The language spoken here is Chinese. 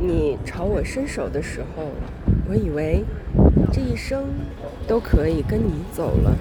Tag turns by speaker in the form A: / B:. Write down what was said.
A: 你朝我伸手的时候我以为这一生都可以跟你走了。